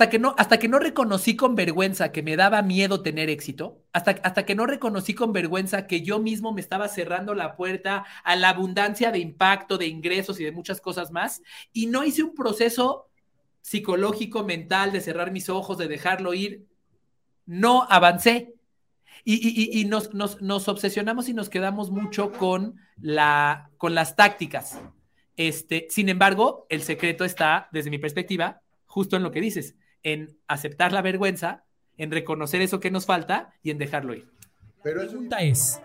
hasta que no, hasta que no reconocí con vergüenza que me daba miedo tener éxito, hasta, hasta que no reconocí con vergüenza que yo mismo me estaba cerrando la puerta a la abundancia de impacto, de ingresos y de muchas cosas más, y no hice un proceso psicológico, mental, de cerrar mis ojos, de dejarlo ir, no avancé. Y, nos, nos, obsesionamos y nos quedamos mucho con, la, con las tácticas. Este, sin embargo, el secreto está, desde mi perspectiva, justo en lo que dices, en aceptar la vergüenza, en reconocer eso que nos falta y en dejarlo ir. Pero la pregunta es,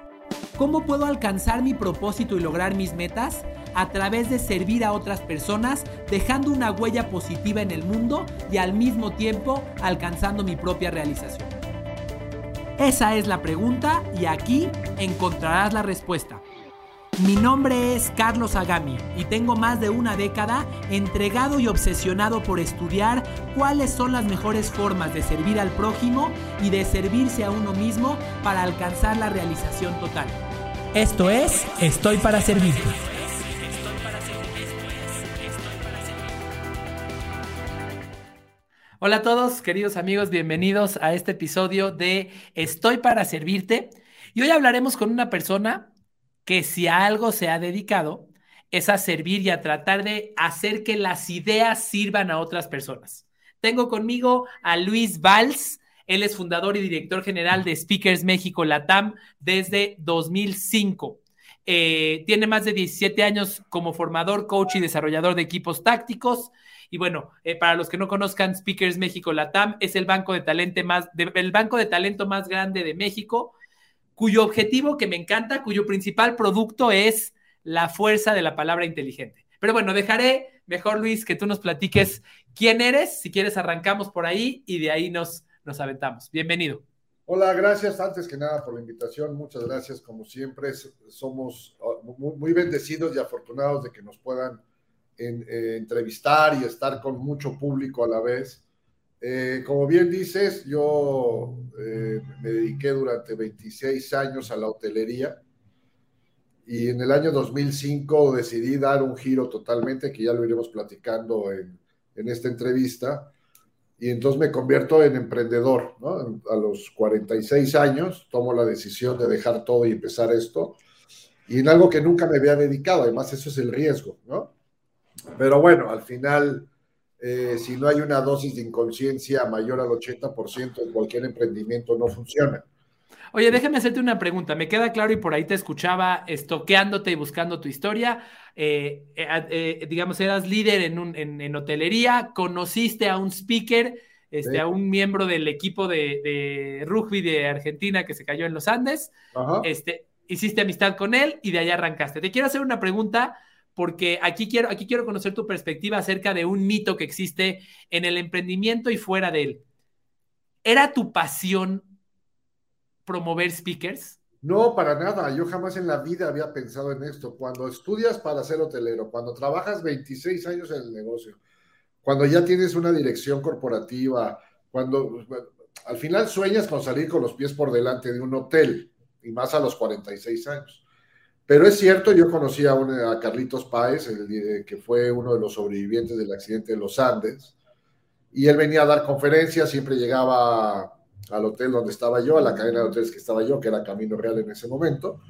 ¿cómo puedo alcanzar mi propósito y lograr mis metas? A través de servir a otras personas, dejando una huella positiva en el mundo y al mismo tiempo alcanzando mi propia realización. Esa es la pregunta y aquí encontrarás la respuesta. Mi nombre es Carlos Agami y tengo más de una década entregado y obsesionado por estudiar cuáles son las mejores formas de servir al prójimo y de servirse a uno mismo para alcanzar la realización total. Esto es Estoy para Servirte. Hola a todos, queridos amigos, bienvenidos a este episodio de Estoy para Servirte. Y hoy hablaremos con una persona que si a algo se ha dedicado es a servir y a tratar de hacer que las ideas sirvan a otras personas. Tengo conmigo a Luis Valls. Él es fundador y director general de Speakers México Latam desde 2005. Eh, tiene más de 17 años como formador, coach y desarrollador de equipos tácticos. Y bueno, eh, para los que no conozcan, Speakers México Latam es el banco de talento más, el banco de talento más grande de México cuyo objetivo que me encanta, cuyo principal producto es la fuerza de la palabra inteligente. Pero bueno, dejaré mejor, Luis, que tú nos platiques quién eres. Si quieres, arrancamos por ahí y de ahí nos, nos aventamos. Bienvenido. Hola, gracias antes que nada por la invitación. Muchas gracias, como siempre. Somos ah, muy bendecidos y afortunados de que nos puedan eh, entrevistar y estar con mucho público a la vez. Eh, como bien dices, yo eh, me dediqué durante 26 años a la hotelería y en el año 2005 decidí dar un giro totalmente, que ya lo iremos platicando en, en esta entrevista, y entonces me convierto en emprendedor. A los 46 años tomo la decisión de dejar todo y empezar esto, y en algo que nunca me había dedicado, además eso es el riesgo, ¿no? Pero bueno, al final eh, si no hay una dosis de inconsciencia mayor al 80% en cualquier emprendimiento, no funciona. Oye, déjame hacerte una pregunta. Me queda claro y por ahí te escuchaba estoqueándote y buscando tu historia. Eh, eh, digamos, eras líder en, hotelería, conociste a un speaker, este, a un miembro del equipo de, rugby de Argentina que se cayó en los Andes. Este, hiciste amistad con él y de allá arrancaste. Te quiero hacer una pregunta porque aquí quiero, aquí quiero conocer tu perspectiva acerca de un mito que existe en el emprendimiento y fuera de él. ¿Era tu pasión promover speakers? No, para nada. Yo jamás en la vida había pensado en esto. Cuando estudias para ser hotelero, cuando trabajas 26 años en el negocio, cuando ya tienes una dirección corporativa, cuando al final sueñas con salir con los pies por delante de un hotel, y más a los 46 años. Pero es cierto, yo conocí a, a Carlitos Páez, que fue uno de los sobrevivientes del accidente de los Andes, y él venía a dar conferencias, siempre llegaba al hotel donde estaba yo, a la cadena de hoteles que estaba yo, que era Camino Real en ese momento.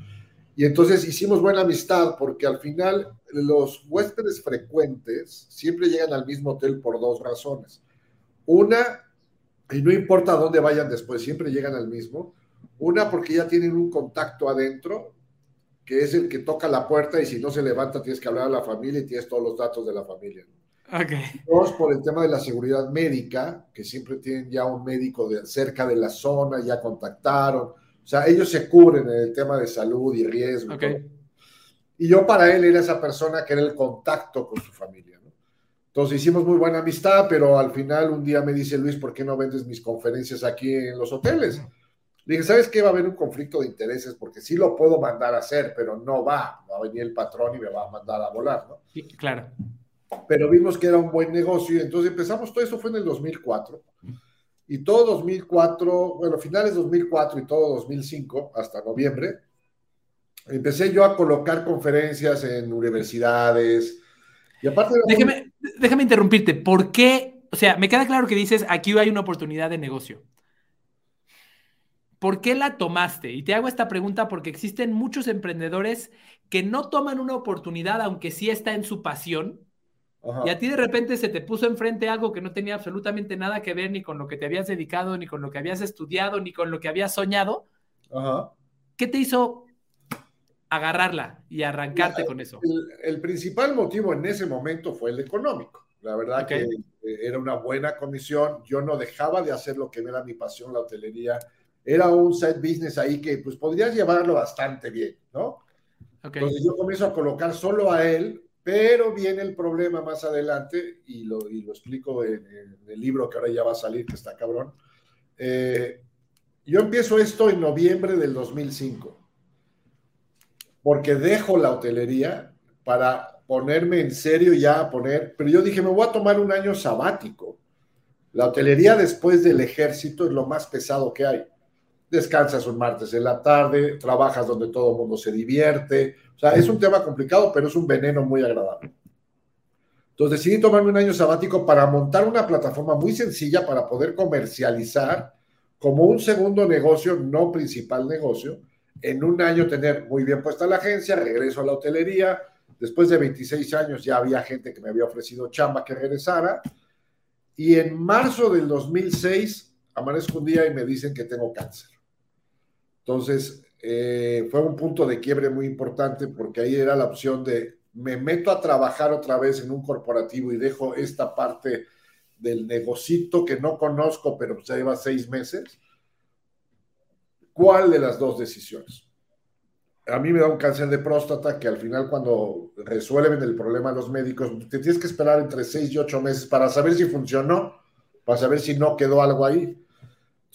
Y entonces hicimos buena amistad porque al final los huéspedes frecuentes siempre llegan al mismo hotel por dos razones. Una, y no importa dónde vayan después, siempre llegan al mismo. Una, porque ya tienen un contacto adentro que es el que toca la puerta y si no se levanta tienes que hablar a la familia y tienes todos los datos de la familia. Okay. Dos, por el tema de la seguridad médica, que siempre tienen ya un médico de, cerca de la zona, ya contactaron. O sea, ellos se cubren en el tema de salud y riesgo. Okay. Y yo para él era esa persona que era el contacto con su familia. ¿no? Entonces hicimos muy buena amistad, pero al final un día me dice Luis, ¿por qué no vendes mis conferencias aquí en los hoteles? Dije, ¿sabes qué? Va a haber un conflicto de intereses porque sí lo puedo mandar a hacer, pero no va. Va a venir el patrón y me va a mandar a volar, ¿no? Sí, claro. Pero vimos que era un buen negocio y entonces empezamos, todo eso fue en el 2004. Y todo 2004, bueno, finales 2004 y todo 2005, hasta noviembre, empecé yo a colocar conferencias en universidades. Y aparte... Déjame, déjame interrumpirte. ¿Por qué o sea, me queda claro que dices, aquí hay una oportunidad de negocio. ¿Por qué la tomaste? Y te hago esta pregunta porque existen muchos emprendedores que no toman una oportunidad, aunque sí está en su pasión, y a ti de repente se te puso enfrente algo que no tenía absolutamente nada que ver ni con lo que te habías dedicado, ni con lo que habías estudiado, ni con lo que habías soñado. ¿Qué te hizo agarrarla y arrancarte con eso? El, principal motivo en ese momento fue el económico. La verdad que eh, era una buena comisión. Yo no dejaba de hacer lo que era mi pasión, la hotelería. Era un side business ahí que pues podrías llevarlo bastante bien, ¿no? Entonces yo comienzo a colocar solo a él pero viene el problema más adelante, y lo, lo explico en, el libro que ahora ya va a salir, que está cabrón. Eh, yo empiezo esto en noviembre del 2005, porque dejo la hotelería para ponerme en serio ya a poner, pero yo dije, me voy a tomar un año sabático. La hotelería después del ejército es lo más pesado que hay. Descansas un martes en la tarde, trabajas donde todo el mundo se divierte, o sea, es un tema complicado, pero es un veneno muy agradable. Entonces decidí tomarme un año sabático para montar una plataforma muy sencilla para poder comercializar como un segundo negocio, no principal negocio. En un año tener muy bien puesta la agencia, regreso a la hotelería. Después de 26 años ya había gente que me había ofrecido chamba que regresara. Y en marzo del 2006 amanezco un día y me dicen que tengo cáncer. Entonces, eh, fue un punto de quiebre muy importante porque ahí era la opción de me meto a trabajar otra vez en un corporativo y dejo esta parte del negocito que no conozco, pero ya lleva seis meses. ¿Cuál de las dos decisiones? A mí me da un cáncer de próstata que al final cuando resuelven el problema los médicos, te tienes que esperar entre seis y ocho meses para saber si funcionó, para saber si no quedó algo ahí.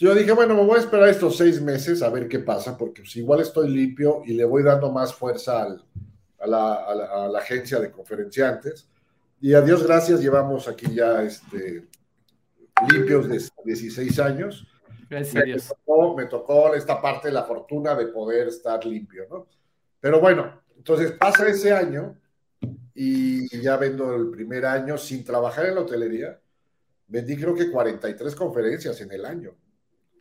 Yo dije, bueno, me voy a esperar estos seis meses a ver qué pasa, porque pues, igual estoy limpio y le voy dando más fuerza a, la, agencia de conferenciantes. Y a Dios gracias, llevamos aquí ya este, limpios de 16 años. Gracias me, Dios. Tocó, me tocó esta parte de la fortuna de poder estar limpio, ¿no? Pero bueno, entonces pasa ese año y ya vendo el primer año sin trabajar en la hotelería. Vendí creo que 43 conferencias en el año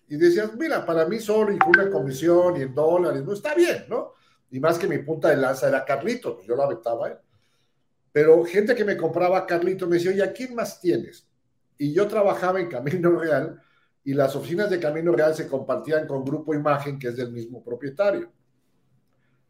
y decías, mira, para mí solo y con una comisión y en dólares, no está bien, ¿no? Y más que mi punta de lanza era Carlito, pues yo lo aventaba él. Pero gente que me compraba Carlito me decía, oye, ¿a quién más tienes? Y yo trabajaba en Camino Real y las oficinas de Camino Real se compartían con Grupo Imagen, que es del mismo propietario.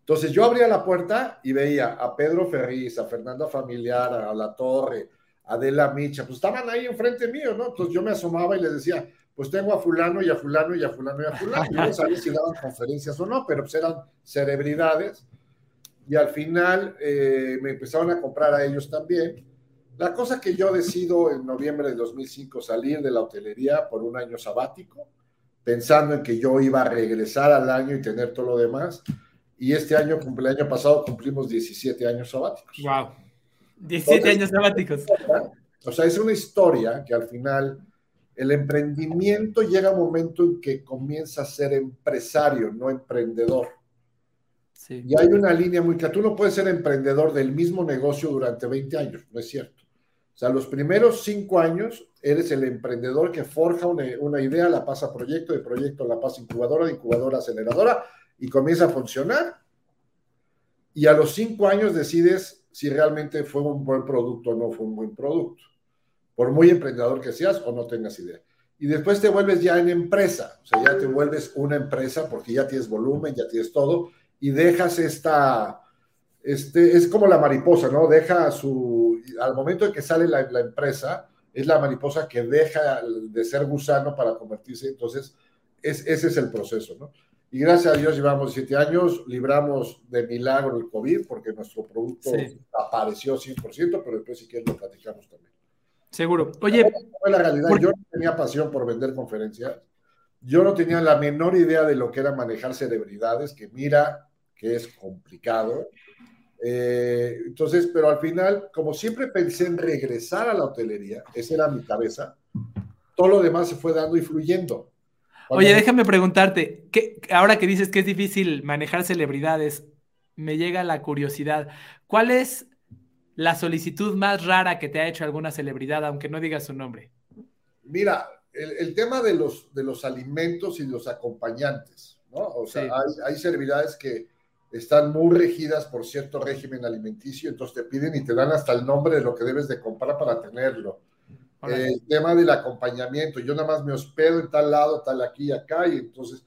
Entonces yo abría la puerta y veía a Pedro Ferriz, a Fernanda Familiar, a La Torre, a Adela Micha, pues estaban ahí enfrente mío, ¿no? Entonces yo me asomaba y les decía, pues tengo a fulano y a fulano y a fulano y a fulano. Yo no sabía si daban conferencias o no, pero pues eran celebridades. Y al final eh, me empezaron a comprar a ellos también. La cosa que yo decido en noviembre de 2005 salir de la hotelería por un año sabático, pensando en que yo iba a regresar al año y tener todo lo demás. Y este año, el año pasado, cumplimos 17 años sabáticos. ¡Wow! 17 años sabáticos. O sea, es una historia que al final el emprendimiento llega un momento en que comienza a ser empresario, no emprendedor. Y hay una línea muy clara. Tú no puedes ser emprendedor del mismo negocio durante 20 años, no es cierto. O sea, los primeros cinco años eres el emprendedor que forja una, idea, la pasa a proyecto, de proyecto la pasa a incubadora, de incubadora aceleradora y comienza a funcionar. Y a los cinco años decides si realmente fue un buen producto o no fue un buen producto por muy emprendedor que seas o no tengas idea. Y después te vuelves ya en empresa, o sea, ya te vuelves una empresa porque ya tienes volumen, ya tienes todo, y dejas esta, este, es como la mariposa, ¿no? Deja su, al momento en que sale la, empresa, es la mariposa que deja de ser gusano para convertirse, entonces, es, ese es el proceso, ¿no? Y gracias a Dios llevamos siete años, libramos de milagro el COVID porque nuestro producto apareció 100%, pero después si quieres lo platicamos también. Seguro. Oye. la realidad. Yo no tenía pasión por vender conferencias. Yo no tenía la menor idea de lo que era manejar celebridades, que mira que es complicado. Eh, entonces, pero al final, como siempre pensé en regresar a la hotelería, esa era mi cabeza, todo lo demás se fue dando y fluyendo. Oye, déjame preguntarte, ¿qué, ahora que dices que es difícil manejar celebridades, me llega la curiosidad, ¿cuál es la solicitud más rara que te ha hecho alguna celebridad, aunque no digas su nombre? Mira, el, tema de los, de los alimentos y los acompañantes, ¿no? O sea, hay, hay servidades que están muy regidas por cierto régimen alimenticio, entonces te piden y te dan hasta el nombre de lo que debes de comprar para tenerlo. El tema del acompañamiento, yo nada más me hospedo en tal lado, tal aquí y acá, y entonces,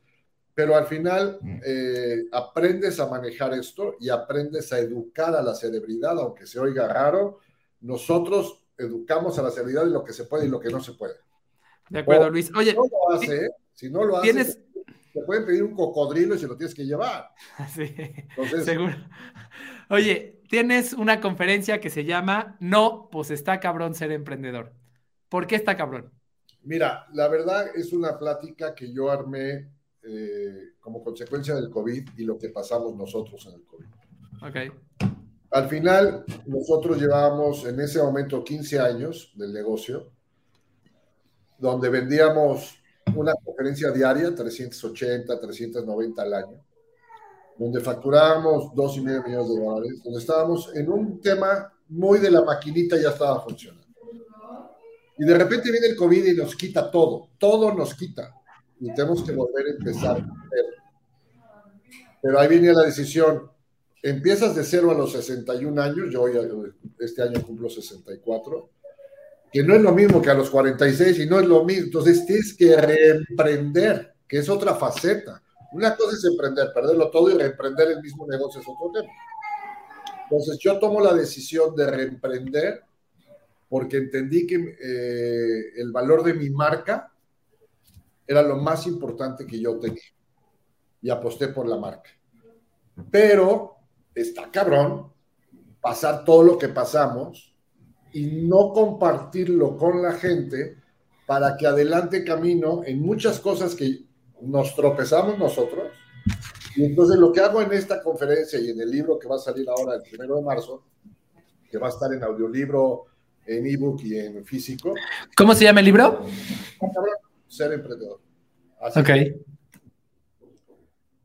pero al final mm. eh, aprendes a manejar esto y aprendes a educar a la celebridad, aunque se oiga raro, nosotros educamos a la celebridad de lo que se puede y lo que no se puede. De acuerdo, Luis. Oye, si no lo hace, si no lo hace, te pueden pedir un cocodrilo y se lo tienes que llevar. Sí, seguro. Oye, tienes una conferencia que se llama No, pues está cabrón ser emprendedor. ¿Por qué está cabrón? Mira, la verdad es una plática que yo armé eh, como consecuencia del COVID y lo que pasamos nosotros en el COVID. Ok. Al final, nosotros llevábamos en ese momento 15 años del negocio, donde vendíamos una conferencia diaria, 380, 390 al año, donde facturábamos dos y medio millones de dólares, donde estábamos en un tema muy de la maquinita, ya estaba funcionando. Y de repente viene el COVID y nos quita todo, todo nos quita. Y tenemos que volver a empezar. Pero ahí viene la decisión. Empiezas de cero a los 61 años, yo hoy, este año cumplo 64 que no es lo mismo que a los 46 y no es lo mismo. Entonces tienes que reemprender, que es otra faceta. Una cosa es emprender, perderlo todo y reemprender el mismo negocio es otro tema. Entonces yo tomo la decisión de reemprender porque entendí que eh, el valor de mi marca era lo más importante que yo tenía y aposté por la marca. Pero está cabrón pasar todo lo que pasamos y no compartirlo con la gente para que adelante camino en muchas cosas que nos tropezamos nosotros. Y entonces lo que hago en esta conferencia y en el libro que va a salir ahora el primero de marzo, que va a estar en audiolibro, en ebook y en físico. ¿Cómo se llama el libro? Ser emprendedor. ok.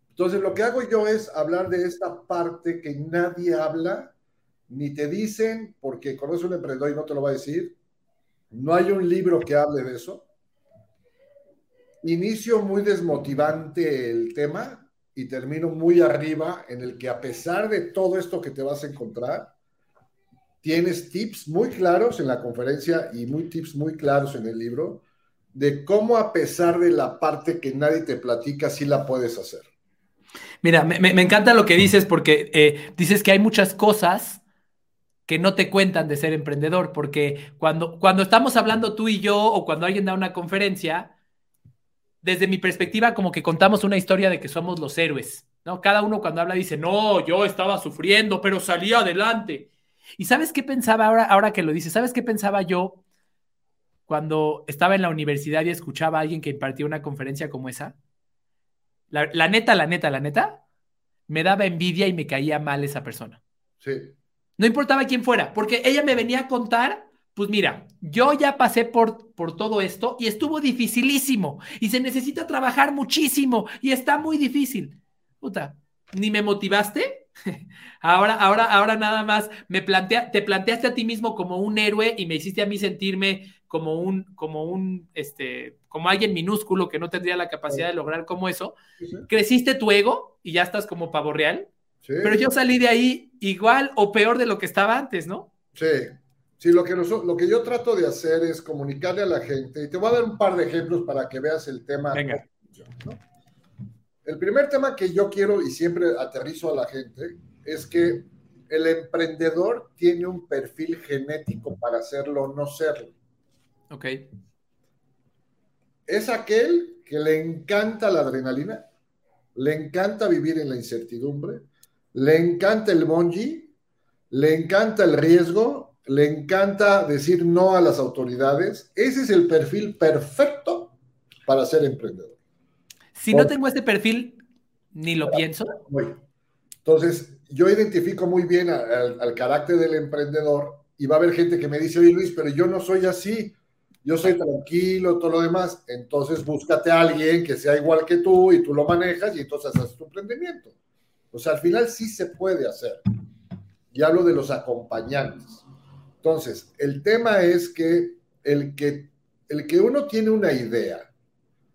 Entonces lo que hago yo es hablar de esta parte que nadie habla ni te dicen, porque conoces un emprendedor y no te lo va a decir, no hay un libro que hable de eso. Inicio muy desmotivante el tema y termino muy arriba en el que a pesar de todo esto que te vas a encontrar, tienes tips muy claros en la conferencia y muy tips muy claros en el libro de cómo a pesar de la parte que nadie te platica, sí la puedes hacer. Mira, me, encanta lo que dices porque eh, dices que hay muchas cosas que no te cuentan de ser emprendedor, porque cuando, cuando estamos hablando tú y yo o cuando alguien da una conferencia, desde mi perspectiva como que contamos una historia de que somos los héroes, ¿no? Cada uno cuando habla dice, no, yo estaba sufriendo, pero salí adelante. ¿Y sabes qué pensaba ahora, ahora que lo dices? ¿Sabes qué pensaba yo cuando estaba en la universidad y escuchaba a alguien que impartía una conferencia como esa? La, la neta, la neta, la neta, me daba envidia y me caía mal esa persona. Sí. No importaba quién fuera, porque ella me venía a contar, pues mira, yo ya pasé por, por todo esto y estuvo dificilísimo y se necesita trabajar muchísimo y está muy difícil. Puta, ni me motivaste. ahora, ahora, ahora nada más me plantea, te planteaste a ti mismo como un héroe y me hiciste a mí sentirme como un, como un, este, como alguien minúsculo que no tendría la capacidad de lograr como eso. Creciste tu ego y ya estás como pavo real. Pero yo salí de ahí igual o peor de lo que estaba antes, ¿no? Sí. Sí, lo que, lo que yo trato de hacer es comunicarle a la gente, y te voy a dar un par de ejemplos para que veas el tema. Venga. El primer tema que yo quiero y siempre aterrizo a la gente es que el emprendedor tiene un perfil genético para hacerlo o no serlo. Ok. Es aquel que le encanta la adrenalina, le encanta vivir en la incertidumbre, le encanta el bonji, le encanta el riesgo, le encanta decir no a las autoridades. Ese es el perfil perfecto para ser emprendedor. Si no tengo este perfil, ni lo pienso. Entonces, yo identifico muy bien al, carácter del emprendedor y va a haber gente que me dice, oye Luis, pero yo no soy así, yo soy tranquilo, todo lo demás. Entonces, búscate a alguien que sea igual que tú y tú lo manejas y entonces haces tu emprendimiento. O sea, al final sí se puede hacer. Y hablo de los acompañantes. Entonces, el tema es que el que el que uno tiene una idea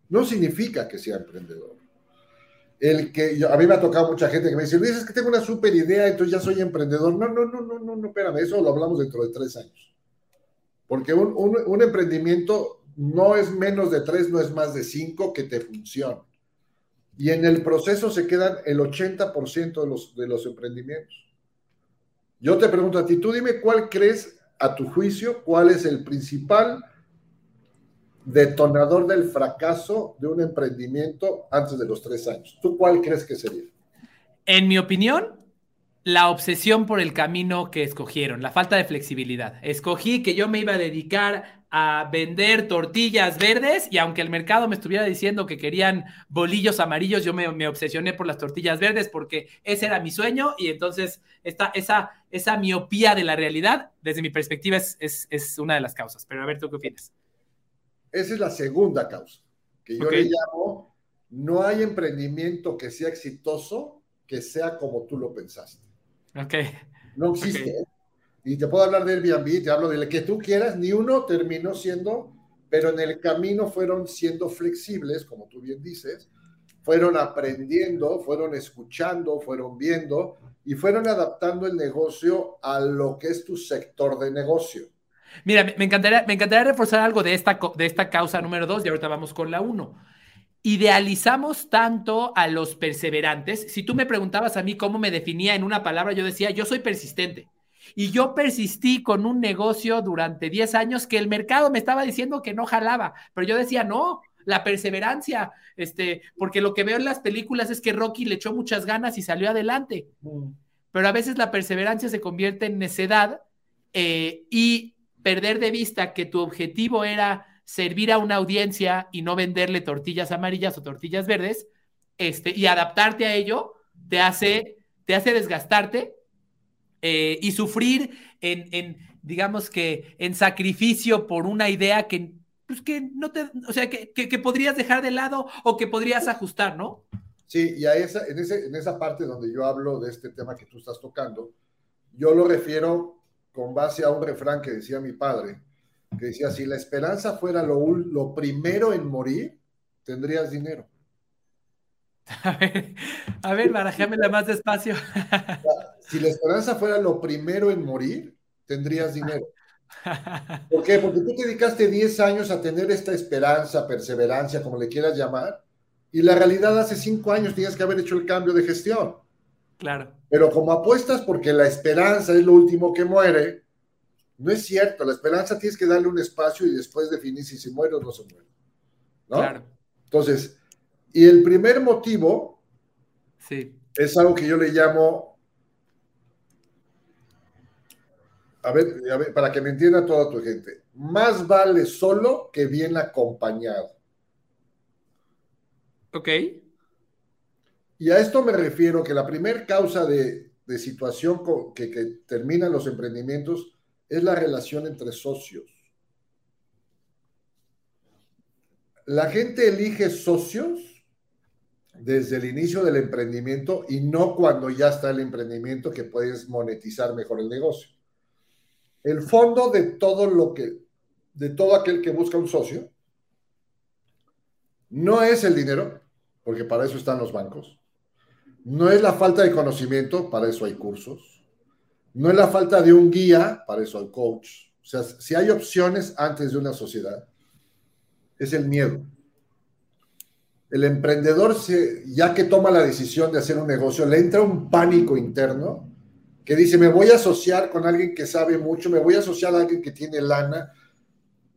no significa que sea emprendedor. El que a mí me ha tocado mucha gente que me dice, Luis, es que tengo una super idea, entonces ya soy emprendedor. No, no, no, no, no, no, espérame, eso lo hablamos dentro de tres años. Porque un, un emprendimiento no es menos de tres, no es más de cinco que te funciona. Y en el proceso se quedan el 80% de los, de los emprendimientos. Yo te pregunto a ti, tú dime cuál crees, a tu juicio, cuál es el principal detonador del fracaso de un emprendimiento antes de los tres años. ¿Tú cuál crees que sería? En mi opinión, la obsesión por el camino que escogieron, la falta de flexibilidad. Escogí que yo me iba a dedicar a vender tortillas verdes y aunque el mercado me estuviera diciendo que querían bolillos amarillos, yo me, obsesioné por las tortillas verdes porque ese era mi sueño y entonces esta, esa, esa miopía de la realidad, desde mi perspectiva, es, es, una de las causas. Pero a ver, ¿tú qué opinas? Esa es la segunda causa, que yo le llamo, no hay emprendimiento que sea exitoso que sea como tú lo pensaste. Ok. No existe. Y te puedo hablar de Airbnb, te hablo de que tú quieras, ni uno terminó siendo, pero en el camino fueron siendo flexibles, como tú bien dices, fueron aprendiendo, fueron escuchando, fueron viendo y fueron adaptando el negocio a lo que es tu sector de negocio. Mira, me encantaría, me encantaría reforzar algo de esta, de esta causa número dos y ahorita vamos con la uno idealizamos tanto a los perseverantes. Si tú me preguntabas a mí cómo me definía en una palabra, yo decía, yo soy persistente. Y yo persistí con un negocio durante 10 años que el mercado me estaba diciendo que no jalaba, pero yo decía, no, la perseverancia, este, porque lo que veo en las películas es que Rocky le echó muchas ganas y salió adelante. Mm. Pero a veces la perseverancia se convierte en necedad eh, y perder de vista que tu objetivo era servir a una audiencia y no venderle tortillas amarillas o tortillas verdes, este, y adaptarte a ello, te hace, te hace desgastarte eh, y sufrir en, digamos que, en sacrificio por una idea que, pues que no te, o sea, que, que, podrías dejar de lado o que podrías ajustar, ¿no? Sí, y a esa, en, ese, en esa parte donde yo hablo de este tema que tú estás tocando, yo lo refiero con base a un refrán que decía mi padre, que decía, si la esperanza fuera lo, lo primero en morir, tendrías dinero. A ver, a ver, barajémela más despacio. Si la esperanza fuera lo primero en morir, tendrías dinero. ¿Por qué? Porque tú te dedicaste 10 años a tener esta esperanza, perseverancia, como le quieras llamar, y la realidad hace 5 años tienes que haber hecho el cambio de gestión. Claro. Pero como apuestas porque la esperanza es lo último que muere, no es cierto. La esperanza tienes que darle un espacio y después definir si se muere o no se muere. ¿no? Claro. Entonces, y el primer motivo sí. es algo que yo le llamo, a ver, a ver, para que me entienda toda tu gente, más vale solo que bien acompañado. Ok. Y a esto me refiero que la primera causa de, situación que, que terminan los emprendimientos es la relación entre socios. La gente elige socios desde el inicio del emprendimiento y no cuando ya está el emprendimiento que puedes monetizar mejor el negocio. El fondo de todo lo que, de todo aquel que busca un socio, no es el dinero, porque para eso están los bancos. No es la falta de conocimiento, para eso hay cursos. No es la falta de un guía, para eso hay coach. O sea, si hay opciones antes de una sociedad, es el miedo el emprendedor, ya que toma la decisión de hacer un negocio, le entra un pánico interno que dice, me voy a asociar con alguien que sabe mucho, me voy a asociar a alguien que tiene lana,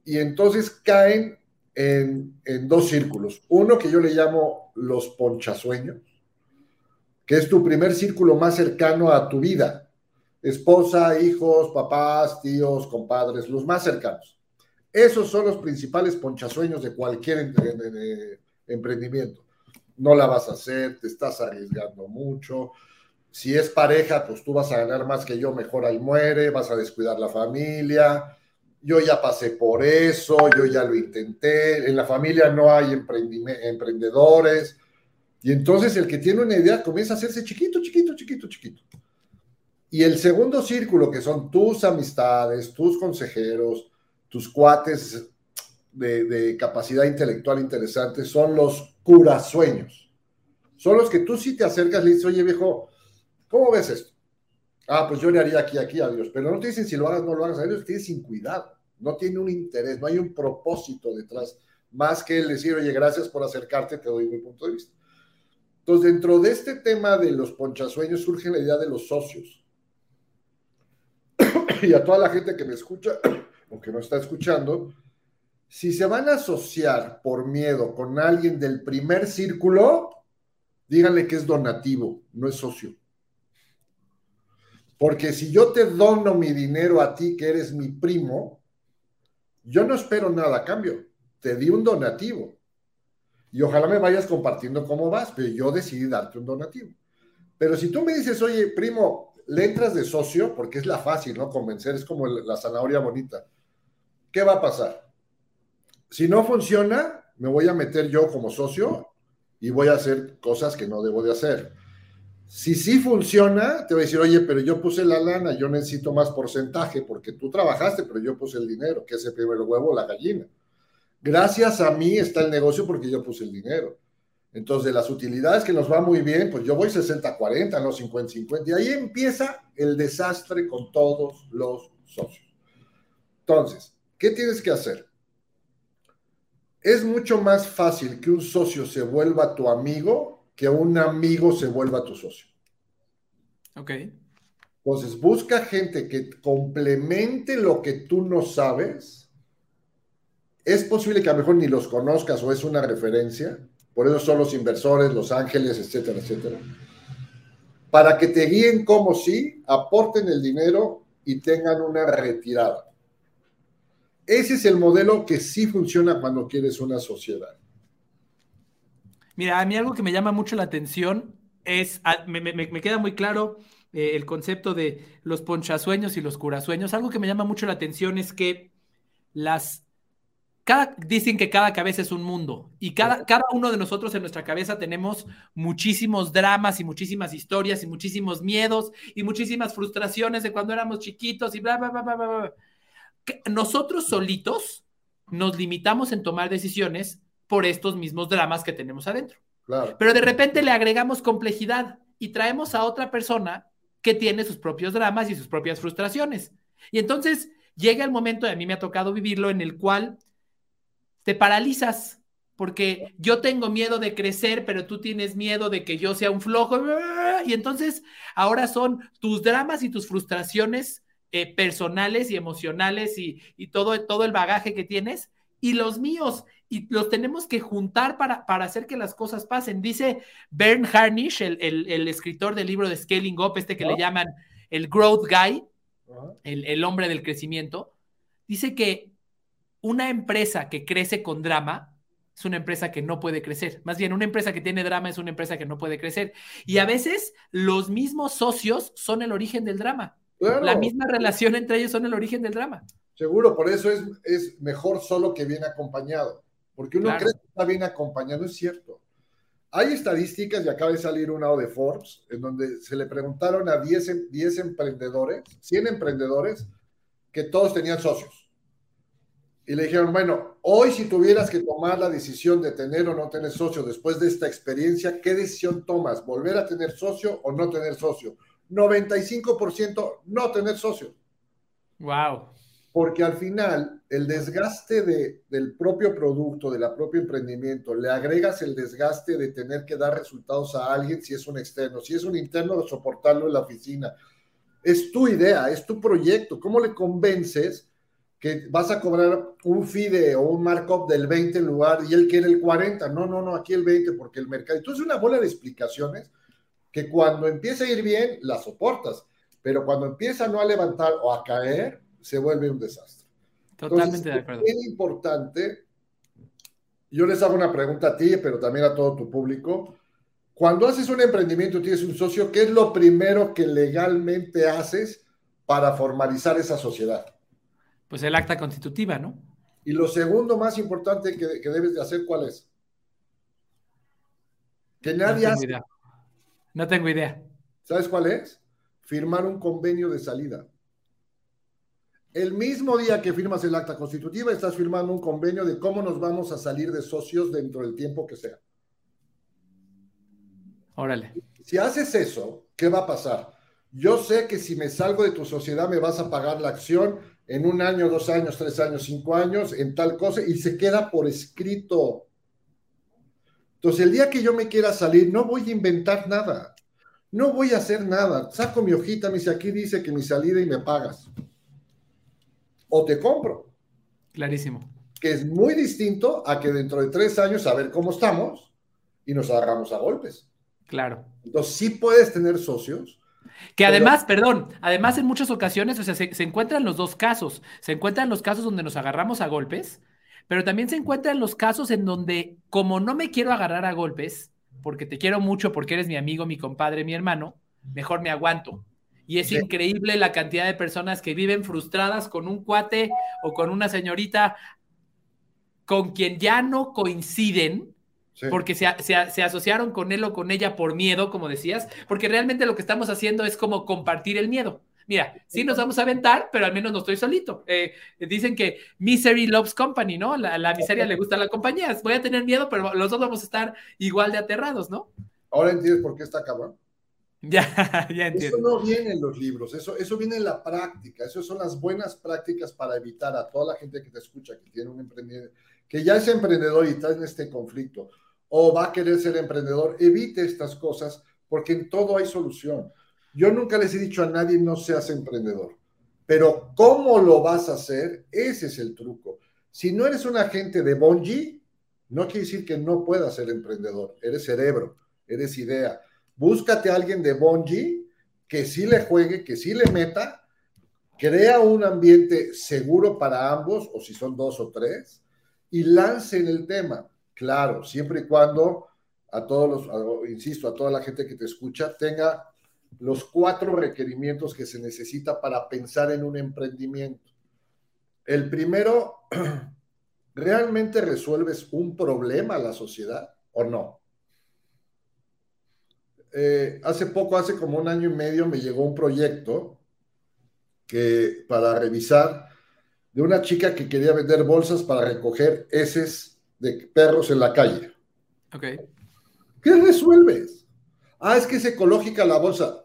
y entonces caen en, en dos círculos. Uno que yo le llamo los ponchasueños, que es tu primer círculo más cercano a tu vida. Esposa, hijos, papás, tíos, compadres, los más cercanos. Esos son los principales ponchasueños de cualquier emprendimiento. No la vas a hacer, te estás arriesgando mucho. Si es pareja, pues tú vas a ganar más que yo, mejor ahí muere, vas a descuidar la familia. Yo ya pasé por eso, yo ya lo intenté. En la familia no hay emprendedores. Y entonces el que tiene una idea comienza a hacerse chiquito, chiquito, chiquito, chiquito. Y el segundo círculo, que son tus amistades, tus consejeros, tus cuates, de, capacidad intelectual interesante son los curasueños. Son los que tú sí te acercas y dices, oye viejo, ¿cómo ves esto? Ah, pues yo le haría aquí, aquí, adiós. Pero no te dicen si lo hagas, no lo hagas, a ellos te dicen sin cuidado. No tiene un interés, no hay un propósito detrás, más que el decir, oye, gracias por acercarte, te doy mi punto de vista. Entonces, dentro de este tema de los ponchasueños surge la idea de los socios. Y a toda la gente que me escucha o que no está escuchando, si se van a asociar por miedo con alguien del primer círculo, díganle que es donativo, no es socio. Porque si yo te dono mi dinero a ti, que eres mi primo, yo no espero nada a cambio. Te di un donativo. Y ojalá me vayas compartiendo cómo vas, pero yo decidí darte un donativo. Pero si tú me dices, oye, primo, le entras de socio, porque es la fácil, ¿no? Convencer, es como la zanahoria bonita. ¿Qué va a pasar? Si no funciona, me voy a meter yo como socio y voy a hacer cosas que no debo de hacer. Si sí funciona, te voy a decir, oye, pero yo puse la lana, yo necesito más porcentaje porque tú trabajaste, pero yo puse el dinero, que es el primer huevo, la gallina. Gracias a mí está el negocio porque yo puse el dinero. Entonces, las utilidades que nos va muy bien, pues yo voy 60-40, no 50-50. Y ahí empieza el desastre con todos los socios. Entonces, ¿qué tienes que hacer? Es mucho más fácil que un socio se vuelva tu amigo que un amigo se vuelva tu socio. Ok. Entonces, busca gente que complemente lo que tú no sabes. Es posible que a lo mejor ni los conozcas o es una referencia. Por eso son los inversores, los ángeles, etcétera, etcétera. Para que te guíen como sí, aporten el dinero y tengan una retirada. Ese es el modelo que sí funciona cuando quieres una sociedad. Mira, a mí algo que me llama mucho la atención es, me, queda muy claro eh, el concepto de los ponchasueños y los curasueños. Algo que me llama mucho la atención es que las, cada, dicen que cada cabeza es un mundo y cada, cada uno de nosotros en nuestra cabeza tenemos muchísimos dramas y muchísimas historias y muchísimos miedos y muchísimas frustraciones de cuando éramos chiquitos y bla, bla, bla, bla, bla. Nosotros solitos nos limitamos en tomar decisiones por estos mismos dramas que tenemos adentro. Pero de repente le agregamos complejidad y traemos a otra persona que tiene sus propios dramas y sus propias frustraciones. Y entonces llega el momento, y a mí me ha tocado vivirlo, en el cual te paralizas, porque yo tengo miedo de crecer, pero tú tienes miedo de que yo sea un flojo. Y entonces ahora son tus dramas y tus frustraciones eh, personales y emocionales y, todo, todo el bagaje que tienes y los míos y los tenemos que juntar para, para hacer que las cosas pasen. Dice Bern Harnish, el, escritor del libro de Scaling Up, este que le llaman el Growth Guy, el, el hombre del crecimiento, dice que una empresa que crece con drama es una empresa que no puede crecer. Más bien, una empresa que tiene drama es una empresa que no puede crecer. Y a veces los mismos socios son el origen del drama. La misma relación entre ellos son el origen del drama. Seguro, por eso es, es mejor solo que bien acompañado. Porque uno cree que está bien acompañado, es cierto. Hay estadísticas, y acaba de salir una de Forbes, en donde se le preguntaron a 10, 10 emprendedores, 100 emprendedores, que todos tenían socios. Y le dijeron, bueno, hoy si tuvieras que tomar la decisión de tener o no tener socio después de esta experiencia, ¿qué decisión tomas? ¿Volver a tener socio o no tener socio? 95% no tener socio. Wow porque al final el desgaste de, del propio producto, de la propio emprendimiento, le agregas el desgaste de tener que dar resultados a alguien si es un externo, si es un interno de soportarlo en la oficina. Es tu idea, es tu proyecto. ¿Cómo le convences que vas a cobrar un FIDE o un markup del 20 en lugar y él quiere el 40? No, no, no, aquí el 20 porque el mercado. Entonces, una bola de explicaciones que cuando empieza a ir bien, la soportas, pero cuando empieza no a levantar o a caer, se vuelve un desastre. Totalmente de acuerdo. Es importante, yo les hago una pregunta a ti, pero también a todo tu público. Cuando haces un emprendimiento, tienes un socio, ¿qué es lo primero que legalmente haces para formalizar esa sociedad? Pues el acta constitutiva, ¿no? Y lo segundo más importante que, debes de hacer, ¿cuál es? Que nadie no hace. Idea. No tengo idea. ¿Sabes cuál es? Firmar un convenio de salida. El mismo día que firmas el acta constitutiva, estás firmando un convenio de cómo nos vamos a salir de socios dentro del tiempo que sea. Órale. Si haces eso, ¿qué va a pasar? Yo sé que si me salgo de tu sociedad me vas a pagar la acción en un año, dos años, tres años, cinco años, en tal cosa, y se queda por escrito. Entonces, el día que yo me quiera salir, no voy a inventar nada. No voy a hacer nada. Saco mi hojita, me dice, aquí dice que mi salida y me pagas. O te compro. Clarísimo. Que es muy distinto a que dentro de tres años a ver cómo estamos y nos agarramos a golpes. Claro. Entonces, sí puedes tener socios, que además, perdón, además en muchas ocasiones, o sea, se, encuentran los dos casos. Se encuentran los casos donde nos agarramos a golpes, pero también se encuentran los casos en donde, como no me quiero agarrar a golpes, porque te quiero mucho, porque eres mi amigo, mi compadre, mi hermano, mejor me aguanto. Y es increíble la cantidad de personas que viven frustradas con un cuate o con una señorita con quien ya no coinciden porque se, se, asociaron con él o con ella por miedo, como decías, porque realmente lo que estamos haciendo es como compartir el miedo. Mira, sí nos vamos a aventar, pero al menos no estoy solito. Eh, dicen que misery loves company, ¿no? La, la, miseria le gusta a la compañía. Voy a tener miedo, pero los dos vamos a estar igual de aterrados, ¿no? Ahora entiendes por qué está cabrón. Ya, ya entiendo. Eso no viene en los libros, eso, eso viene en la práctica, eso son las buenas prácticas para evitar a toda la gente que te escucha, que tiene un emprendedor, que ya es emprendedor y está en este conflicto o va a querer ser emprendedor, evite estas cosas porque en todo hay solución. Yo nunca les he dicho a nadie no seas emprendedor, pero cómo lo vas a hacer, ese es el truco. Si no eres un agente de Bonji, no quiere decir que no puedas ser emprendedor, eres cerebro, eres idea. Búscate a alguien de Bonji que sí le juegue, que sí le meta, crea un ambiente seguro para ambos, o si son dos o tres, y lancen el tema Claro, siempre y cuando a todos los, insisto, a toda la gente que te escucha, tenga los cuatro requerimientos que se necesita para pensar en un emprendimiento. El primero, ¿realmente resuelves un problema a la sociedad o no? Eh, hace poco, hace como un año y medio, me llegó un proyecto que para revisar de una chica que quería vender bolsas para recoger heces de perros en la calle. Ok. ¿Qué resuelves? Ah, es que es ecológica la bolsa.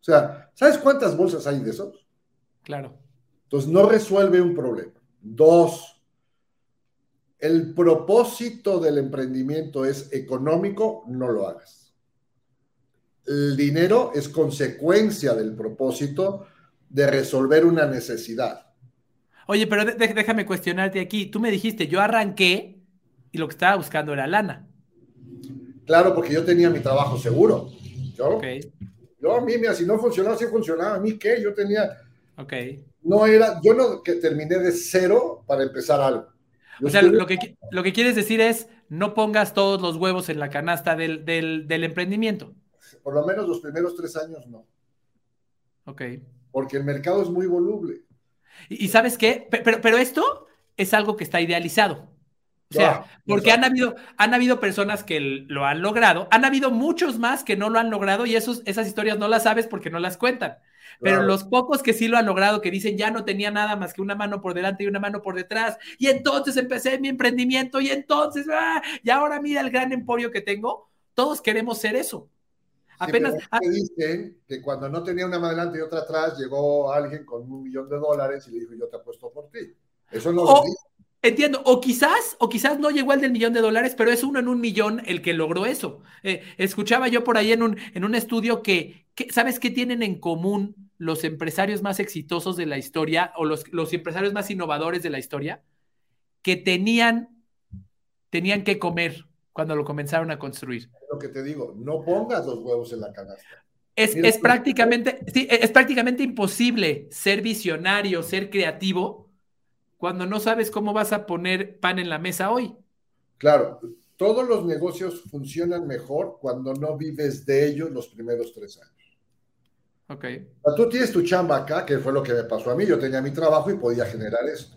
O sea, ¿sabes cuántas bolsas hay de esos? Claro. Entonces, no resuelve un problema. Dos, el propósito del emprendimiento es económico, no lo hagas. El dinero es consecuencia del propósito de resolver una necesidad. Oye, pero déjame cuestionarte aquí. Tú me dijiste, yo arranqué y lo que estaba buscando era lana. Claro, porque yo tenía mi trabajo seguro. Yo, yo a mí, mira, si no funcionaba, sí funcionaba. ¿A mí qué? Yo tenía... Ok. No era, yo no que terminé de cero para empezar algo. o sea, lo, que, lo que quieres decir es, no pongas todos los huevos en la canasta del, del emprendimiento. Por lo menos los primeros tres años no. Ok. Porque el mercado es muy voluble. Y, sabes qué, pero, pero esto es algo que está idealizado. O sea, porque han habido, han habido personas que lo han logrado, han habido muchos más que no lo han logrado y esos, esas historias no las sabes porque no las cuentan. Pero los pocos que sí lo han logrado, que dicen ya no tenía nada más que una mano por delante y una mano por detrás, y entonces empecé mi emprendimiento, y entonces, ¡ah! y ahora mira el gran emporio que tengo, todos queremos ser eso. Apenas. dicen que cuando no tenía una más adelante y otra atrás, llegó alguien con un millón de dólares y le dijo: Yo te apuesto por ti. Eso no lo Entiendo, o quizás, o quizás no llegó el del millón de dólares, pero es uno en un millón el que logró eso. Eh, escuchaba yo por ahí en un, en un estudio que, ¿sabes qué tienen en común los empresarios más exitosos de la historia o los, los empresarios más innovadores de la historia? Que tenían, tenían que comer cuando lo comenzaron a construir. Lo que te digo, no pongas los huevos en la canasta. Es, es prácticamente, sí, es prácticamente imposible ser visionario, ser creativo, cuando no sabes cómo vas a poner pan en la mesa hoy. Claro, todos los negocios funcionan mejor cuando no vives de ellos los primeros tres años. Ok. tú tienes tu chamba acá, que fue lo que me pasó a mí. Yo tenía mi trabajo y podía generar esto.